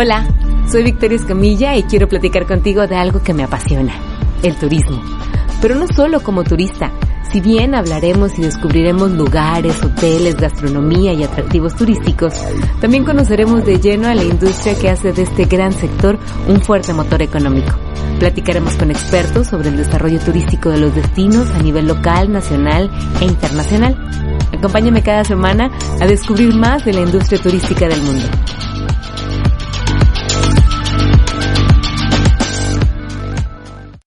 Hola, soy Victoria Escamilla y quiero platicar contigo de algo que me apasiona, el turismo. Pero no solo como turista, si bien hablaremos y descubriremos lugares, hoteles, gastronomía y atractivos turísticos, también conoceremos de lleno a la industria que hace de este gran sector un fuerte motor económico. Platicaremos con expertos sobre el desarrollo turístico de los destinos a nivel local, nacional e internacional. Acompáñame cada semana a descubrir más de la industria turística del mundo.